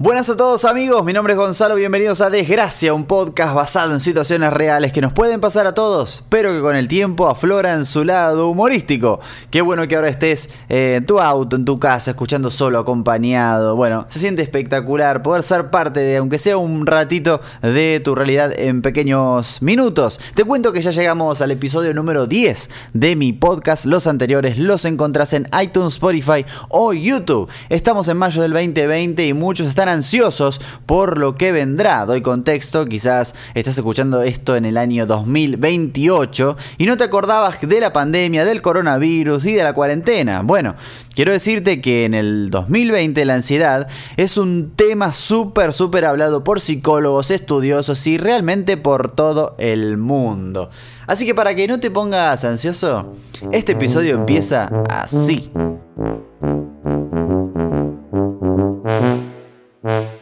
Buenas a todos amigos, mi nombre es Gonzalo, bienvenidos a Desgracia, un podcast basado en situaciones reales que nos pueden pasar a todos, pero que con el tiempo afloran su lado humorístico. Qué bueno que ahora estés en tu auto, en tu casa, escuchando solo, acompañado. Bueno, se siente espectacular poder ser parte de, aunque sea un ratito, de tu realidad en pequeños minutos. Te cuento que ya llegamos al episodio número 10 de mi podcast. Los anteriores los encontrás en iTunes, Spotify o YouTube. Estamos en mayo del 2020 y muchos están ansiosos por lo que vendrá. Doy contexto, quizás estás escuchando esto en el año 2028 y no te acordabas de la pandemia, del coronavirus y de la cuarentena. Bueno, quiero decirte que en el 2020 la ansiedad es un tema súper, súper hablado por psicólogos, estudiosos y realmente por todo el mundo. Así que para que no te pongas ansioso, este episodio empieza así. Mm-hmm.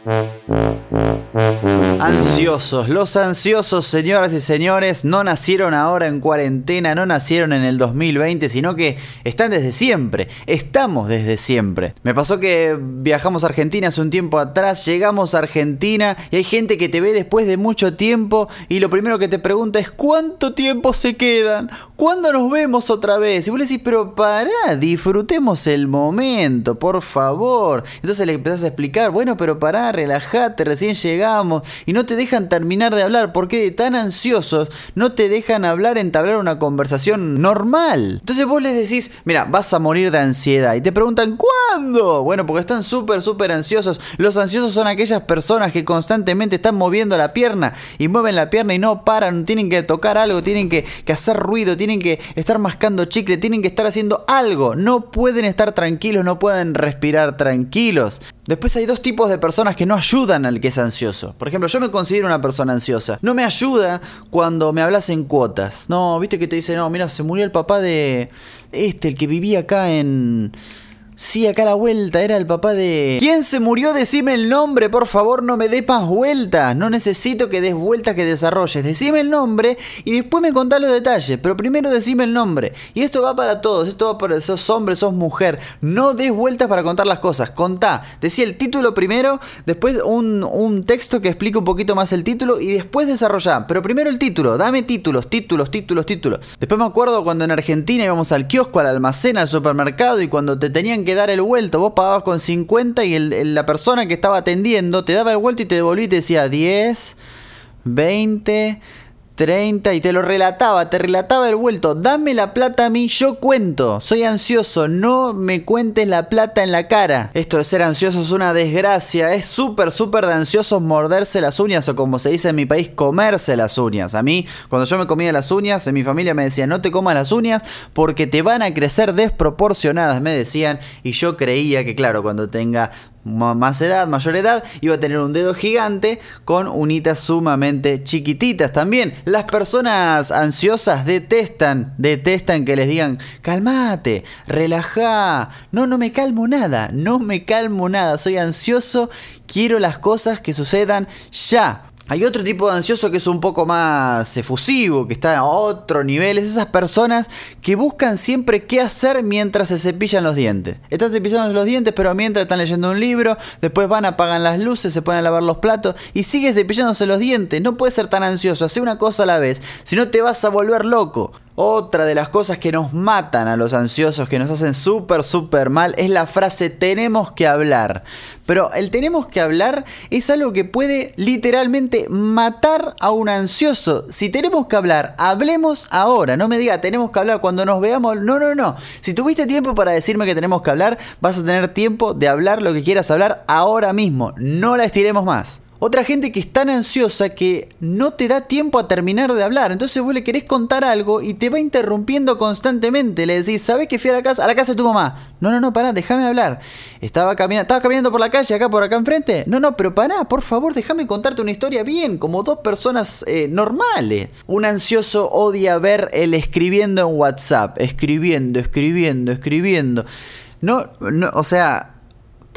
Ansiosos, los ansiosos, señoras y señores, no nacieron ahora en cuarentena, no nacieron en el 2020, sino que están desde siempre, estamos desde siempre. Me pasó que viajamos a Argentina hace un tiempo atrás, llegamos a Argentina y hay gente que te ve después de mucho tiempo y lo primero que te pregunta es ¿cuánto tiempo se quedan? ¿Cuándo nos vemos otra vez? Y vos le decís, pero pará, disfrutemos el momento, por favor. Entonces le empezás a explicar, bueno, pero pará, relájate, recién llegamos y no te dejan terminar de hablar. porque tan ansiosos no te dejan hablar, entablar una conversación normal? Entonces vos les decís, mira, vas a morir de ansiedad. Y te preguntan, ¿cuándo? Bueno, porque están súper, súper ansiosos. Los ansiosos son aquellas personas que constantemente están moviendo la pierna y mueven la pierna y no paran. Tienen que tocar algo, tienen que, hacer ruido, tienen que estar mascando chicle, tienen que estar haciendo algo. No pueden estar tranquilos, no pueden respirar tranquilos. Después hay dos tipos de personas que no ayudan al que es ansioso. Por ejemplo, yo me considero una persona ansiosa. No me ayuda cuando me hablas en cuotas. No, viste que te dice, no, mira, se murió el papá de este, el que vivía acá en... Sí, acá la vuelta, era el papá de... ¿Quién se murió? Decime el nombre, por favor, no me des más vueltas. No necesito que des vueltas que desarrolles. Decime el nombre y después me contás los detalles. Pero primero decime el nombre. Y esto va para todos, esto va para... Sos hombre, sos mujer. No des vueltas para contar las cosas. Contá. Decía el título primero, después un, un texto que explique un poquito más el título y después desarrollá. Pero primero el título. Dame títulos, títulos, títulos, títulos. Después me acuerdo cuando en Argentina íbamos al kiosco, al almacén, al supermercado y cuando te tenían que dar el vuelto. Vos pagabas con 50 y la persona que estaba atendiendo te daba el vuelto y te devolvía y te decía 10, 20, 30 y te lo relataba, te relataba el vuelto. Dame la plata a mí, yo cuento. Soy ansioso, no me cuentes la plata en la cara. Esto de ser ansioso es una desgracia. Es súper, súper de ansiosos morderse las uñas o como se dice en mi país, comerse las uñas. A mí, cuando yo me comía las uñas, en mi familia me decían, no te comas las uñas porque te van a crecer desproporcionadas, me decían. Y yo creía que, claro, cuando tenga más edad, mayor edad, iba a tener un dedo gigante con unitas sumamente chiquititas. También las personas ansiosas detestan, detestan que les digan, calmate, relaja, no, no me calmo nada, no me calmo nada, soy ansioso, quiero las cosas que sucedan ya. Hay otro tipo de ansioso que es un poco más efusivo, que está a otro nivel. Es esas personas que buscan siempre qué hacer mientras se cepillan los dientes. Están cepillando los dientes, pero mientras están leyendo un libro, después van, apagan las luces, se ponen a lavar los platos y sigue cepillándose los dientes. No puede ser tan ansioso, hace una cosa a la vez, si no te vas a volver loco. Otra de las cosas que nos matan a los ansiosos, que nos hacen súper, súper mal, es la frase tenemos que hablar. Pero el tenemos que hablar es algo que puede literalmente matar a un ansioso. Si tenemos que hablar, hablemos ahora. No me diga tenemos que hablar cuando nos veamos. No, no, no. Si tuviste tiempo para decirme que tenemos que hablar, vas a tener tiempo de hablar lo que quieras hablar ahora mismo. No la estiremos más. Otra gente que es tan ansiosa que no te da tiempo a terminar de hablar. Entonces vos le querés contar algo y te va interrumpiendo constantemente. Le decís, ¿sabés que fui a la casa, a la casa de tu mamá? No, no, no, pará, déjame hablar. Estaba caminando, estaba caminando por la calle, acá por acá enfrente. No, no, pero pará, por favor, déjame contarte una historia bien, como dos personas eh, normales. Un ansioso odia ver el escribiendo en WhatsApp. Escribiendo, escribiendo, escribiendo. No, no, o sea,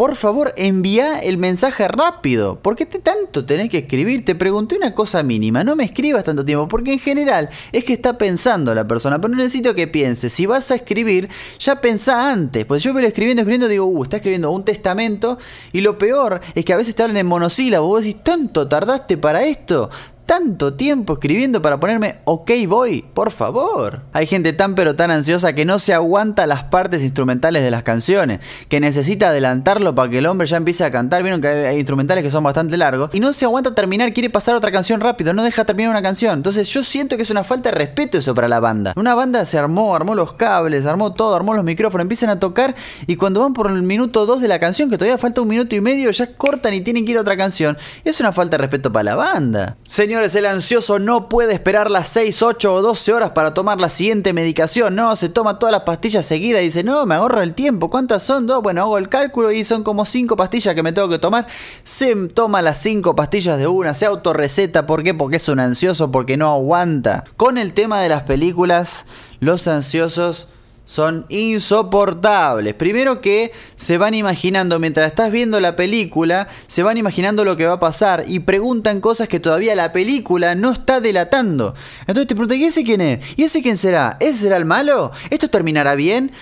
por favor, envía el mensaje rápido. ¿Por qué te tanto tenés que escribir? Te pregunté una cosa mínima, no me escribas tanto tiempo, porque en general es que está pensando la persona, pero necesito que pienses. Si vas a escribir, ya pensá antes. Pues yo veo escribiendo, escribiendo, digo, uh, está escribiendo un testamento, y lo peor es que a veces te hablan en monosílabo. Vos decís, ¿tanto tardaste para esto? Tanto tiempo escribiendo para ponerme ok voy, por favor. Hay gente tan pero tan ansiosa que no se aguanta las partes instrumentales de las canciones, que necesita adelantarlo para que el hombre ya empiece a cantar. Vieron que hay, instrumentales que son bastante largos y no se aguanta terminar, quiere pasar otra canción rápido, no deja terminar una canción. Entonces yo siento que es una falta de respeto eso para la banda. Una banda se armó, armó los cables, armó todo, armó los micrófonos, empiezan a tocar y cuando van por el minuto 2 de la canción, que todavía falta un minuto y medio, ya cortan y tienen que ir a otra canción. Es una falta de respeto para la banda. Señor el ansioso no puede esperar las 6, 8 o 12 horas para tomar la siguiente medicación. No, se toma todas las pastillas seguidas y dice, no, me ahorro el tiempo. ¿Cuántas son? Dos. Bueno, hago el cálculo y son como 5 pastillas que me tengo que tomar. Se toma las 5 pastillas de una, se autorreceta. ¿Por qué? Porque es un ansioso, porque no aguanta. Con el tema de las películas, los ansiosos son insoportables. Primero que se van imaginando, mientras estás viendo la película, se van imaginando lo que va a pasar y preguntan cosas que todavía la película no está delatando. Entonces te preguntan, ¿y ese quién es? ¿Y ese quién será? ¿Ese será el malo? ¿Esto terminará bien?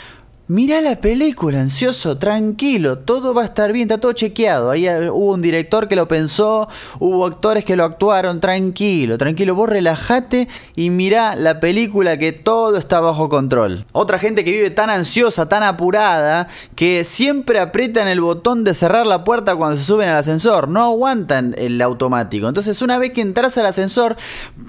Mira la película, ansioso, tranquilo, todo va a estar bien, está todo chequeado. Ahí eh, hubo un director que lo pensó, hubo actores que lo actuaron, tranquilo, tranquilo, vos relajate y mirá la película que todo está bajo control. Otra gente que vive tan ansiosa, tan apurada, que siempre aprietan el botón de cerrar la puerta cuando se suben al ascensor, no aguantan el automático. Entonces una vez que entras al ascensor,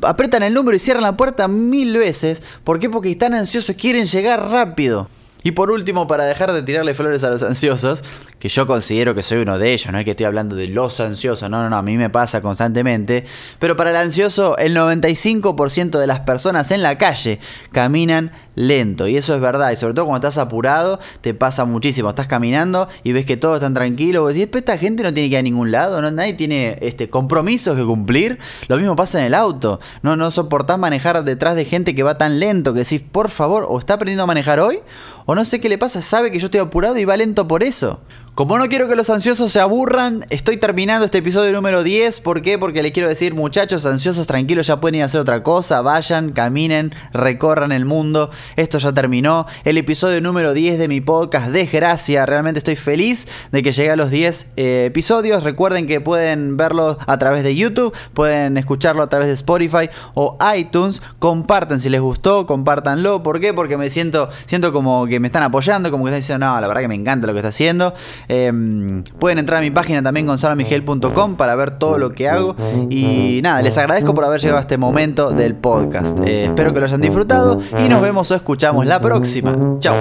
aprietan el número y cierran la puerta mil veces. ¿Por qué? Porque están ansiosos, quieren llegar rápido. Y por último, para dejar de tirarle flores a los ansiosos, que yo considero que soy uno de ellos, no es que estoy hablando de los ansiosos, no, no, no, a mí me pasa constantemente, pero para el ansioso el 95% de las personas en la calle caminan lento, y eso es verdad, y sobre todo cuando estás apurado, te pasa muchísimo, estás caminando y ves que todo está tranquilo, vos decís, esta gente no tiene que ir a ningún lado, ¿no? nadie tiene este, compromisos que cumplir, lo mismo pasa en el auto, no, no soportás manejar detrás de gente que va tan lento, que decís, por favor, o está aprendiendo a manejar hoy, o no sé qué le pasa, sabe que yo estoy apurado y va lento por eso. Como no quiero que los ansiosos se aburran, estoy terminando este episodio número 10. ¿Por qué? Porque les quiero decir, muchachos ansiosos, tranquilos, ya pueden ir a hacer otra cosa. Vayan, caminen, recorran el mundo. Esto ya terminó. El episodio número 10 de mi podcast, Desgracia. Realmente estoy feliz de que llegue a los 10 eh, episodios. Recuerden que pueden verlo a través de YouTube, pueden escucharlo a través de Spotify o iTunes. Compartan si les gustó, compártanlo. ¿Por qué? Porque me siento, siento como que me están apoyando, como que están diciendo, no, la verdad que me encanta lo que está haciendo. Em, pueden entrar a mi página también gonzalomiguel.com para ver todo lo que hago. Y nada, les agradezco por haber llegado a este momento del podcast. Eh, espero que lo hayan disfrutado y nos vemos o escuchamos la próxima. Chao.